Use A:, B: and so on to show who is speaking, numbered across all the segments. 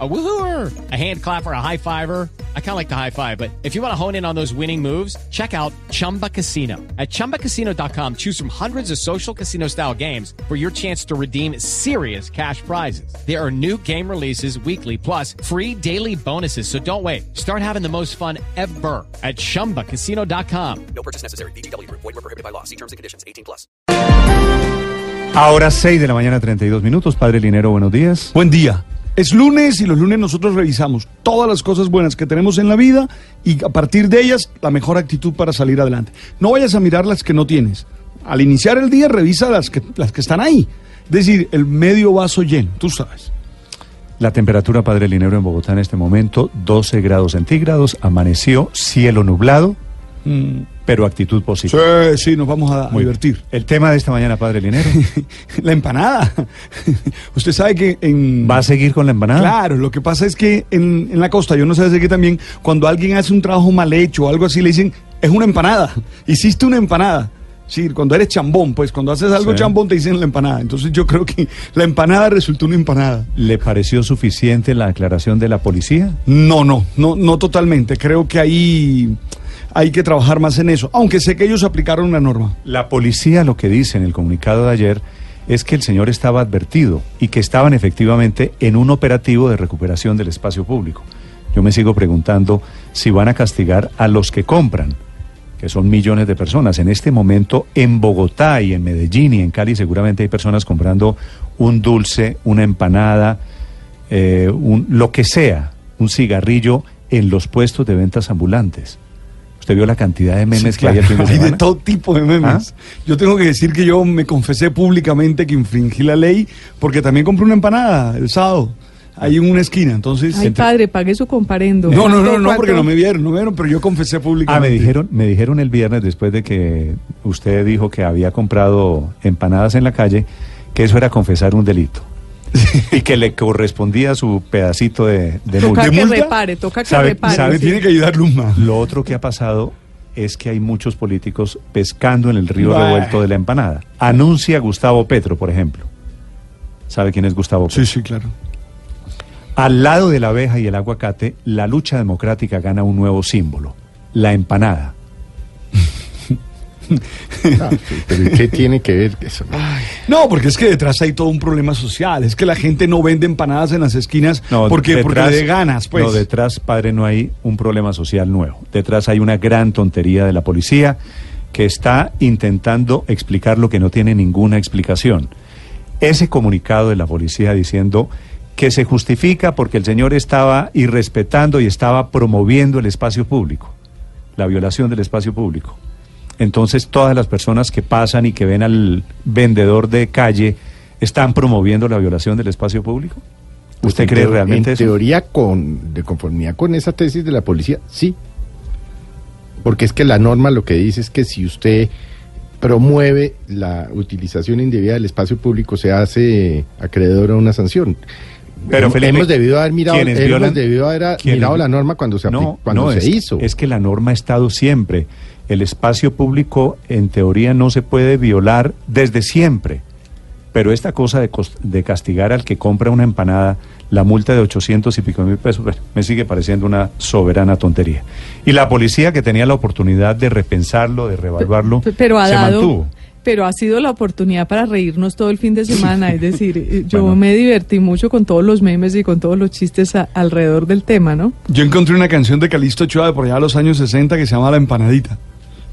A: A woohooer, a hand clapper, a high fiver. I kind of like the high five, but if you want to hone in on those winning moves, check out Chumba Casino. At chumbacasino.com, choose from hundreds of social casino style games for your chance to redeem serious cash prizes. There are new game releases weekly, plus free daily bonuses. So don't wait. Start having the most fun ever at chumbacasino.com.
B: No purchase necessary. BGW. Void were prohibited by law. See terms and conditions. 18 plus.
C: Ahora 6 de la mañana, 32 minutos. Padre Linero, buenos días.
D: Buen día. Es lunes y los lunes nosotros revisamos todas las cosas buenas que tenemos en la vida y a partir de ellas la mejor actitud para salir adelante. No vayas a mirar las que no tienes. Al iniciar el día revisa las que, las que están ahí. Es decir, el medio vaso lleno, tú sabes.
C: La temperatura, Padre Linero, en Bogotá en este momento, 12 grados centígrados. Amaneció, cielo nublado, pero actitud positiva.
D: Sí, sí, nos vamos a,
C: bien.
D: divertir.
C: El tema de esta mañana, Padre Linero.
D: La empanada. Usted sabe que en...
C: ¿Va a seguir con la empanada?
D: Claro, lo que pasa es que en, en la costa, yo no sé si que también, cuando alguien hace un trabajo mal hecho o algo así, le dicen, es una empanada, hiciste una empanada. Sí, cuando eres chambón, pues cuando haces algo
C: Sí.
D: chambón te dicen la empanada. Entonces yo creo que la empanada resultó una empanada.
C: ¿Le pareció suficiente la aclaración de la policía?
D: No, no, no, no totalmente. Creo que ahí hay que trabajar más en eso, aunque sé que ellos aplicaron una norma.
C: La policía lo que dice en el comunicado de ayer es que el señor estaba advertido y que estaban efectivamente en un operativo de recuperación del espacio público. Yo me sigo preguntando si van a castigar a los que compran, que son millones de personas. En este momento en Bogotá y en Medellín y en Cali seguramente hay personas comprando un dulce, una empanada, eh, un- lo que sea, un cigarrillo en los puestos de ventas ambulantes. ¿Usted vio la cantidad de memes
D: Sí,
C: que hay el fin de
D: claro, hay
C: semana?
D: de todo tipo de memes.
C: ¿Ah?
D: Yo tengo que decir que yo me confesé públicamente que infringí la ley porque también compré una empanada el sábado, ahí en una esquina. Entonces,
E: Ay, padre, pague su comparendo.
D: no, no, no,
E: ¿Cuánto-
D: no, porque no me vieron, no me vieron, pero yo confesé
C: Ah,
D: públicamente.
C: me dijeron, me dijeron el viernes después de que usted dijo que había comprado empanadas en la calle, que eso era confesar un delito. y que le correspondía su pedacito de, de
E: Toca
C: multa.
D: ¿De
E: que
D: multa?
E: repare, toca que
C: ¿Sabe-
E: repare.
D: ¿Sabe?
E: sí.
D: Tiene que ayudar Luma.
C: Lo otro que ha pasado es que hay muchos políticos pescando en el río
D: Bah.
C: revuelto de la empanada. Anuncia Gustavo Petro, por ejemplo. ¿Sabe quién es Gustavo Petro?
D: Sí, sí, claro.
C: Al lado de la abeja y el aguacate, la lucha democrática gana un nuevo símbolo, la empanada.
F: Ah, sí, pero ¿y ¿qué tiene que ver eso?
D: No, porque es que detrás hay todo un problema social. Es que la gente no vende empanadas en las esquinas porque, porque le dé ganas, pues.
C: No, detrás, padre, no hay un problema social nuevo. Detrás hay una gran tontería de la policía que está intentando explicar lo que no tiene ninguna explicación. Ese comunicado de la policía diciendo que se justifica porque el señor estaba irrespetando y estaba promoviendo el espacio público, la violación del espacio público. Entonces todas las personas que pasan y que ven al vendedor de calle están promoviendo la violación del espacio público. ¿Usted
F: En
C: cree realmente
F: En
C: eso?
F: teoría, con, de conformidad con esa tesis de la policía, sí. Porque es que la norma lo que dice es que si usted promueve la utilización indebida del espacio público, se hace acreedor a una sanción.
C: Pero, Felipe,
F: hemos debido haber mirado, hemos
C: violan-
F: debido haber mirado la norma cuando se,
C: No,
F: cuando
C: no,
F: se
C: es,
F: hizo.
C: Es que la norma ha estado siempre. El espacio público, en teoría, no se puede violar desde siempre. Pero esta cosa de, castigar al que compra una empanada, la multa de 800 y pico mil pesos, bueno, me sigue pareciendo una soberana tontería. Y la policía que tenía la oportunidad de repensarlo, de reevaluarlo,
E: P- Pero ha
C: se
E: dado,
C: mantuvo.
E: pero ha sido la oportunidad para reírnos todo el fin de semana. Es decir, eh, yo
C: Bueno.
E: me divertí mucho con todos los memes y con todos los chistes a- alrededor del tema, ¿no?
D: Yo encontré una canción de Calixto Ochoa de por allá de los años 60 que se llama La Empanadita.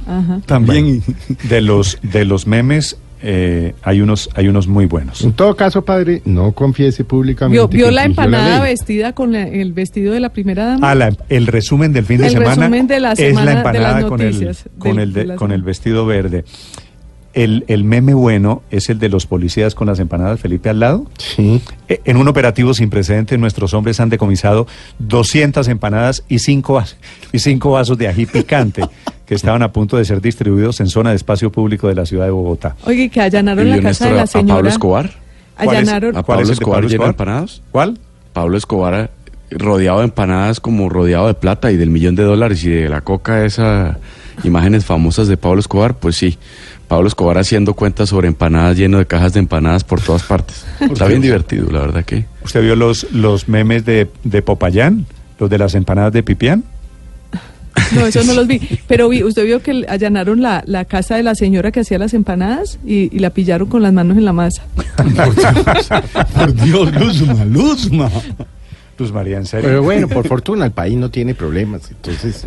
E: Ajá.
D: También.
C: De los, de los memes eh, hay, unos, hay unos muy buenos.
F: En todo caso, padre, no confiese públicamente.
E: ¿Vio, la empanada vestida con la- el vestido de la primera dama?
C: Ah, la- el resumen del fin de
E: El
C: semana
E: resumen de la
C: es
E: semana
C: la
E: de
C: empanada con el, con,
E: del-
C: el de-
E: de la
C: con el vestido verde. El, el meme bueno es el de los policías con las empanadas, Felipe, al lado.
F: Sí.
C: Eh, En un operativo sin precedentes, nuestros hombres han decomisado 200 empanadas y 5 vas- y cinco vasos de ají picante que estaban a punto de ser distribuidos en zona de espacio público de la ciudad de Bogotá.
E: Oye, que allanaron
G: ¿Y
E: la casa de la señora.
G: a Pablo Escobar?
C: ¿Cuál es-
E: Allanaron.
G: ¿A
C: ¿Cuál
G: Pablo Escobar lleno de empanadas?
C: ¿Cuál?
G: Pablo Escobar eh, rodeado de empanadas como rodeado de plata y del millón de dólares y de la coca esa imágenes famosas de Pablo Escobar, pues sí. Pablo Escobar haciendo cuentas sobre empanadas, lleno de cajas de empanadas por todas partes. Está bien divertido, la verdad que.
C: ¿Usted vio los, los memes de, de Popayán? ¿Los de las empanadas de Pipián?
E: No, eso no los vi. Pero vi, usted vio que allanaron la, la casa de la señora que hacía las empanadas y, y la pillaron con las manos en la masa.
D: Por Dios, Luzma, Luzma.
C: Luz María, en serio.
F: Pero bueno, por fortuna el país no tiene problemas. Entonces,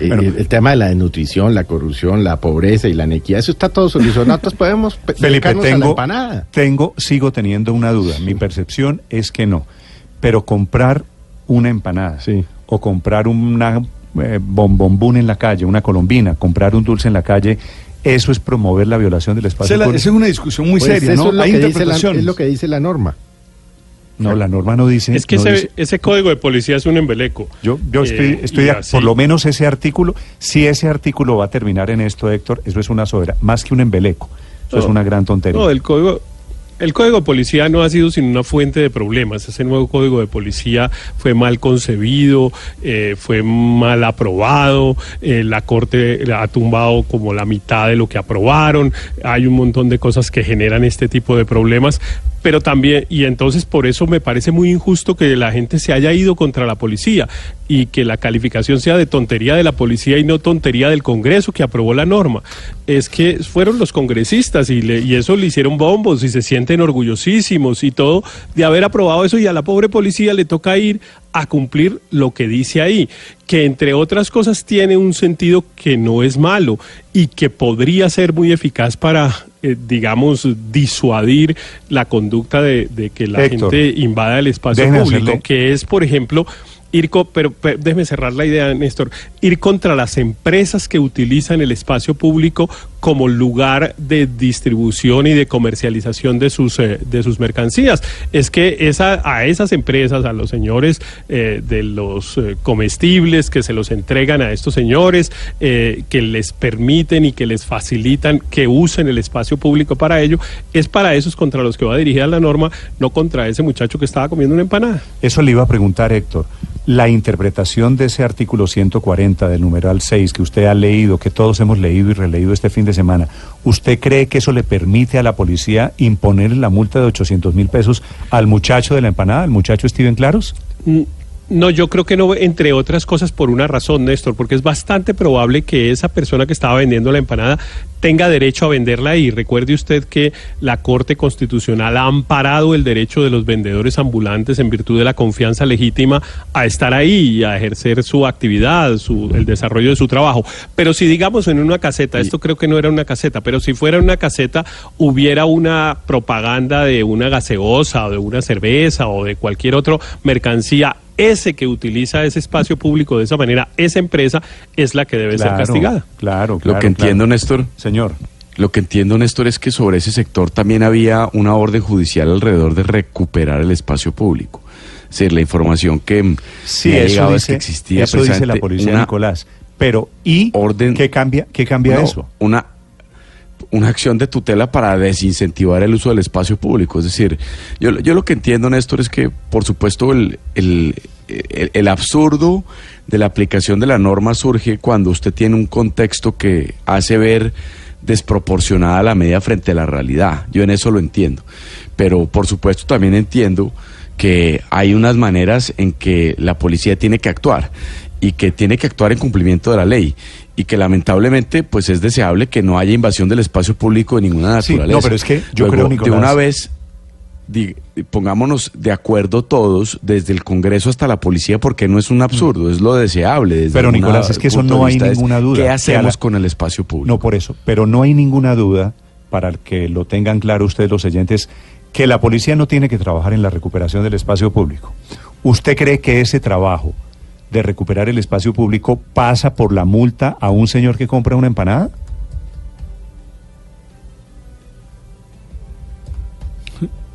F: eh,
C: Bueno.
F: el, el tema de la desnutrición, la corrupción, la pobreza y la inequidad, eso está todo solucionado. Entonces podemos pe-
C: Felipe,
F: dedicarnos a la
C: tengo,
F: empanada.
C: tengo, sigo teniendo una duda. Mi percepción es que no. Pero comprar una empanada
F: Sí.
C: o comprar una eh, bombombún en la calle, una colombina, comprar un dulce en la calle, eso es promover la violación del espacio
D: la- esa es una discusión muy
F: Pues
D: seria,
F: eso
D: ¿no?
F: es lo,
D: Hay
F: que dice la, es lo que dice la norma.
C: No, la norma no dice.
H: Es que
C: no
H: ese,
C: dice-
H: ese código de policía es un embeleco.
C: Yo, yo estoy,
H: Eh,
C: estoy
H: y
C: de-
H: así-
C: por lo menos ese artículo, si ese artículo va a terminar en esto, Héctor, eso es una sobera, más que un embeleco, eso es una gran tontería.
H: No, el código, el código de policía no ha sido sino una fuente de problemas. Ese nuevo código de policía fue mal concebido, eh, fue mal aprobado, eh, la Corte ha tumbado como la mitad de lo que aprobaron, hay un montón de cosas que generan este tipo de problemas. Pero también, y entonces por eso me parece muy injusto que la gente se haya ido contra la policía y que la calificación sea de tontería de la policía y no tontería del Congreso que aprobó la norma. Es que fueron los congresistas y, le- y eso le hicieron bombos y se sienten orgullosísimos y todo de haber aprobado eso y a la pobre policía le toca ir a cumplir lo que dice ahí, que entre otras cosas tiene un sentido que no es malo y que podría ser muy eficaz para, eh, digamos, disuadir la conducta de, de que la
C: Héctor,
H: gente invada el espacio público,
C: hacerle-
H: que es, por ejemplo, ir, co- pero, pero déjeme cerrar la idea, Néstor, ir contra las empresas que utilizan el espacio público como lugar de distribución y de comercialización de sus, eh, de sus mercancías. Es que esa, a esas empresas, a los señores eh, de los eh, comestibles que se los entregan a estos señores, que les permiten y que les facilitan que usen el espacio público para ello, es para esos contra los que va dirigida la norma, no contra ese muchacho que estaba comiendo una empanada.
C: Eso le iba a preguntar, Héctor. La interpretación de ese artículo 140 del numeral 6 que usted ha leído, que todos hemos leído y releído este fin de semana, ¿usted cree que eso le permite a la policía imponer la multa de 800 mil pesos al muchacho de la empanada, al muchacho Steven Claros?
H: No, yo creo que no, entre otras cosas por una razón, Néstor, porque es bastante probable que esa persona que estaba vendiendo la empanada tenga derecho a venderla ahí. Recuerde usted que la Corte Constitucional ha amparado el derecho de los vendedores ambulantes en virtud de la confianza legítima a estar ahí y a ejercer su actividad, su, el desarrollo de su trabajo. Pero si digamos en una caseta, esto creo que no era una caseta, pero si fuera una caseta hubiera una propaganda de una gaseosa o de una cerveza o de cualquier otra mercancía ese que utiliza ese espacio público de esa manera, esa empresa es la que debe ser castigada.
C: Claro,
G: Lo
C: claro,
G: que entiendo,
C: claro.
G: Néstor,
C: Señor,
G: lo que entiendo, Néstor, es que sobre ese sector también había una orden judicial alrededor de recuperar el espacio público. Es decir, la información que
C: sí, eso
G: llegado es que existía
C: eso dice la policía, Nicolás. Pero, ¿y
G: orden-
C: qué cambia, qué cambia
G: No,
C: eso?
G: Una, una acción de tutela para desincentivar el uso del espacio público. Es decir, yo, yo lo que entiendo, Néstor, es que, por supuesto, el, el, el- el absurdo de la aplicación de la norma surge cuando usted tiene un contexto que hace ver desproporcionada la medida frente a la realidad. Yo en eso lo entiendo. Pero, por supuesto, también entiendo que hay unas maneras en que la policía tiene que actuar y que tiene que actuar en cumplimiento de la ley y que lamentablemente pues es deseable que no haya invasión del espacio público de ninguna
C: Sí,
G: naturaleza.
C: no, pero es que yo
G: Luego,
C: creo,
G: de
C: Nicolás-
G: una vez pongámonos de acuerdo todos desde el Congreso hasta la policía porque no es un absurdo, es lo deseable. desde
C: Pero, Nicolás, es que eso no hay ninguna duda,
G: ¿Qué hacemos
C: la-
G: con el espacio público?
C: No por eso, pero no hay ninguna duda, para que lo tengan claro ustedes los oyentes, que la policía no tiene que trabajar en la recuperación del espacio público. ¿Usted cree que ese trabajo de recuperar el espacio público pasa por la multa a un señor que compra una empanada?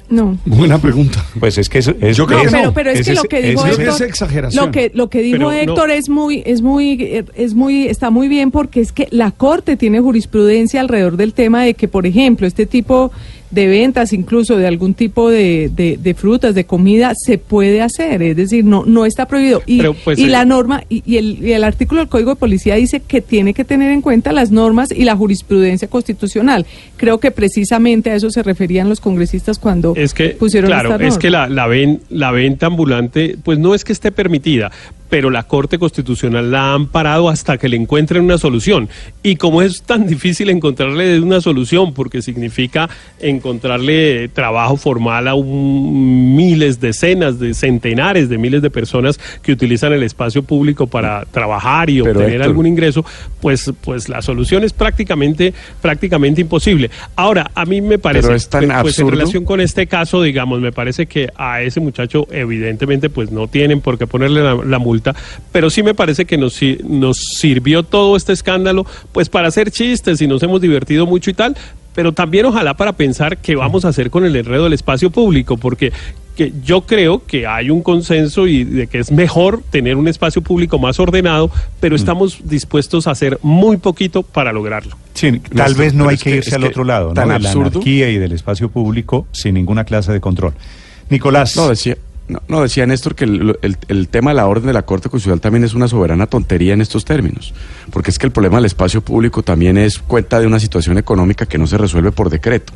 E: No.
D: Buena pregunta.
C: Pues es que eso es,
D: Yo creo
E: No,
D: que
C: es-
E: pero, pero es que lo que dijo
D: Héctor- es exageración.
E: lo que lo que dijo
H: Pero no-
E: Héctor es muy es muy es muy está muy bien porque es que la corte tiene jurisprudencia alrededor del tema de que por ejemplo este tipo de ventas, incluso de algún tipo de, de- de frutas, de comida, se puede hacer, es decir, no, no está prohibido. Y,
H: Pero, pues,
E: y
H: eh,
E: la norma, y, y el, y el artículo del Código de Policía dice que tiene que tener en cuenta las normas y la jurisprudencia constitucional. Creo que precisamente a eso se referían los congresistas cuando
H: es que
E: pusieron
H: claro
E: esta
H: es que la, la, ven- la venta ambulante pues no es que esté permitida pero la Corte Constitucional la ha amparado hasta que le encuentren una solución. Y como es tan difícil encontrarle una solución, porque significa encontrarle trabajo formal a un- miles, decenas, de centenares de miles de personas que utilizan el espacio público para trabajar y
G: Pero,
H: obtener
G: Héctor,
H: algún ingreso, pues, pues la solución es prácticamente, prácticamente imposible. Ahora, a mí me parece,
G: es tan
H: pues, en relación con este caso, digamos, me parece que a ese muchacho evidentemente pues no tienen por qué ponerle la, la multa, pero sí me parece que nos, nos sirvió todo este escándalo pues para hacer chistes y nos hemos divertido mucho y tal, pero también ojalá para pensar qué vamos a hacer con el enredo del espacio público, porque que yo creo que hay un consenso y de que es mejor tener un espacio público más ordenado, pero estamos dispuestos a hacer muy poquito para lograrlo.
C: Sí, tal vez no hay que irse al otro lado, ¿no?
G: tan
C: de la
G: absurdo.
C: anarquía y del espacio público sin ninguna clase de control. Nicolás,
G: No, decía, no, no, decía Néstor que el, el- el tema de la orden de la Corte Constitucional también es una soberana tontería en estos términos, porque es que el problema del espacio público también es cuenta de una situación económica que no se resuelve por decreto.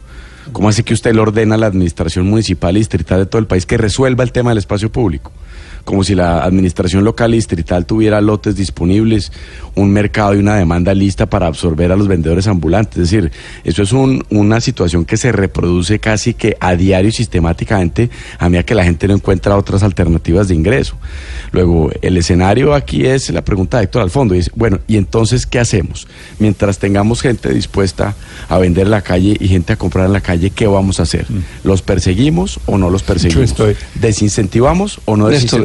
G: ¿Cómo así que usted le ordena a la administración municipal y distrital de todo el país que resuelva el tema del espacio público? Como si la administración local y distrital tuviera lotes disponibles, un mercado y una demanda lista para absorber a los vendedores ambulantes. Es decir, eso es un- una situación que se reproduce casi que a diario y sistemáticamente a medida que la gente no encuentra otras alternativas de ingreso. Luego, el escenario aquí es la pregunta de Héctor al fondo. es, bueno, ¿y entonces qué hacemos? Mientras tengamos gente dispuesta a vender en la calle y gente a comprar en la calle, ¿qué vamos a hacer? ¿Los perseguimos o no los perseguimos?
C: estoy-
G: ¿Desincentivamos o no
F: Néstor,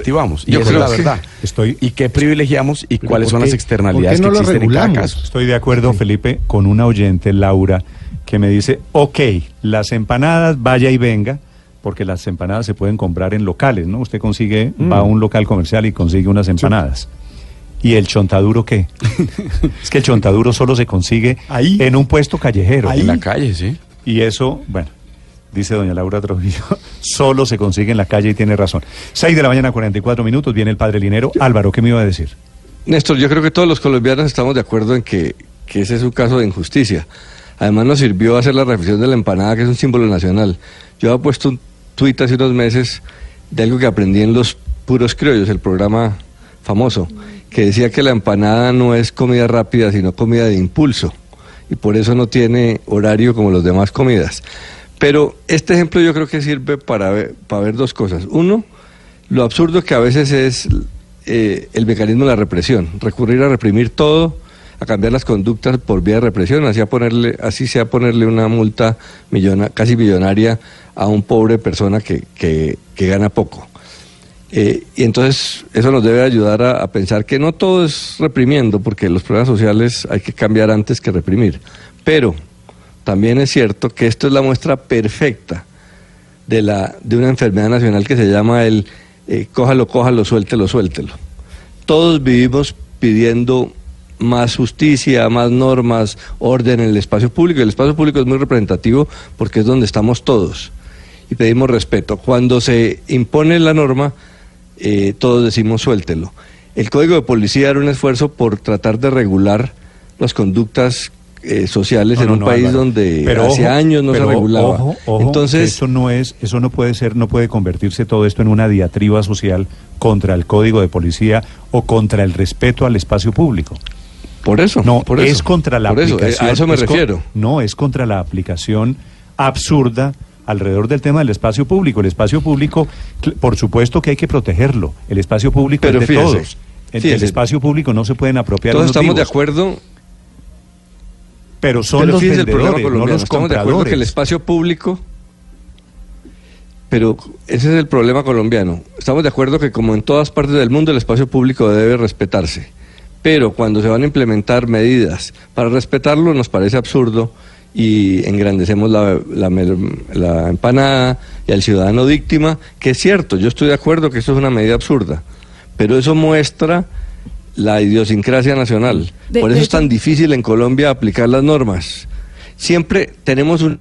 G: Y
F: yo
G: esa es
F: creo
G: la
F: que
G: verdad.
C: estoy-
G: ¿Y qué privilegiamos y cuáles
F: ¿por
G: son
F: qué-
G: las externalidades
F: no
G: que
F: lo
G: existen en cada
F: regulamos?
G: caso?
C: estoy de acuerdo, Felipe, con una oyente, Laura, que me dice, ok, las empanadas vaya y venga, porque las empanadas se pueden comprar en locales, ¿no? Usted consigue, va a un local comercial y consigue unas empanadas. ¿Y el chontaduro qué? es que el chontaduro solo se consigue
D: Ahí.
C: en un puesto callejero.
D: Ahí.
G: En la calle, sí.
C: Y eso, bueno, dice doña Laura Trujillo, solo se consigue en la calle y tiene razón. 6 de la mañana, 44 minutos, viene el padre Linero. Álvaro, ¿qué me iba a decir?
I: Néstor, yo creo que todos los colombianos estamos de acuerdo en que, ese es un caso de injusticia. Además nos sirvió hacer la reflexión de la empanada, que es un símbolo nacional. Yo había puesto un tuit hace unos meses de algo que aprendí en Los Puros Criollos, el programa famoso, que decía que la empanada no es comida rápida, sino comida de impulso. Y por eso no tiene horario como las demás comidas. Pero este ejemplo yo creo que sirve para ver, para ver dos cosas. Uno, lo absurdo que a veces es eh, el mecanismo de la represión, recurrir a reprimir todo, a cambiar las conductas por vía de represión, así, a ponerle, así sea ponerle una multa millona- casi millonaria a un pobre persona que, que- que gana poco. Eh, y entonces eso nos debe ayudar a, a pensar que no todo es reprimiendo, porque los problemas sociales hay que cambiar antes que reprimir. Pero también es cierto que esto es la muestra perfecta de, la, de una enfermedad nacional que se llama el eh, cójalo, cójalo, suéltelo, suéltelo. Todos vivimos pidiendo más justicia, más normas, orden en el espacio público. El espacio público es muy representativo porque es donde estamos todos y pedimos respeto. Cuando se impone la norma, eh, todos decimos suéltelo. El Código de Policía era un esfuerzo por tratar de regular las conductas eh, sociales
C: No,
I: en
C: no,
I: un
C: no,
I: país
C: Álvaro.
I: donde
C: Pero
I: hace
C: ojo,
I: años no se regulaba.
C: Ojo, ojo,
I: Entonces,
C: eso no es, eso no puede ser, no puede convertirse todo esto en una diatriba social contra el código de policía o contra el respeto al espacio público.
I: por eso.
C: No,
I: por
C: es contra la
I: por eso, eh,
C: aplicación.
I: A eso me
C: es
I: refiero.
C: no, es contra la aplicación absurda alrededor del tema del espacio público. El espacio público, por supuesto que hay que protegerlo. El espacio público
I: Pero
C: es de
I: fíjese,
C: todos. El, el espacio público no se pueden apropiar
I: Todos estamos de acuerdo,
C: pero son
I: pero
C: los
I: fíjese el
C: vendedores,
I: problema
C: no
I: colombiano.
C: los
I: Estamos de acuerdo que el espacio público, pero ese es el problema colombiano. Estamos de acuerdo que como en todas partes del mundo el espacio público debe respetarse. Pero cuando se van a implementar medidas para respetarlo nos parece absurdo y engrandecemos la, la empanada y al ciudadano víctima, que es cierto, yo estoy de acuerdo que eso es una medida absurda, pero eso muestra la idiosincrasia nacional.
E: De-
I: Por eso es tan difícil en Colombia aplicar las normas. Siempre tenemos un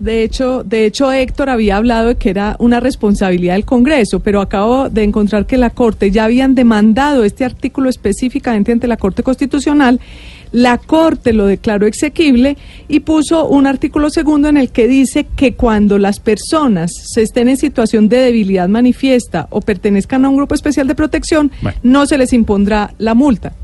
E: De hecho, de hecho, Héctor había hablado de que era una responsabilidad del Congreso, pero acabo de encontrar que la Corte ya habían demandado este artículo específicamente ante la Corte Constitucional. La Corte lo declaró exequible y puso un artículo segundo en el que dice que cuando las personas se estén en situación de debilidad manifiesta o pertenezcan a un grupo especial de protección,
C: Bueno.
E: no se les impondrá la multa.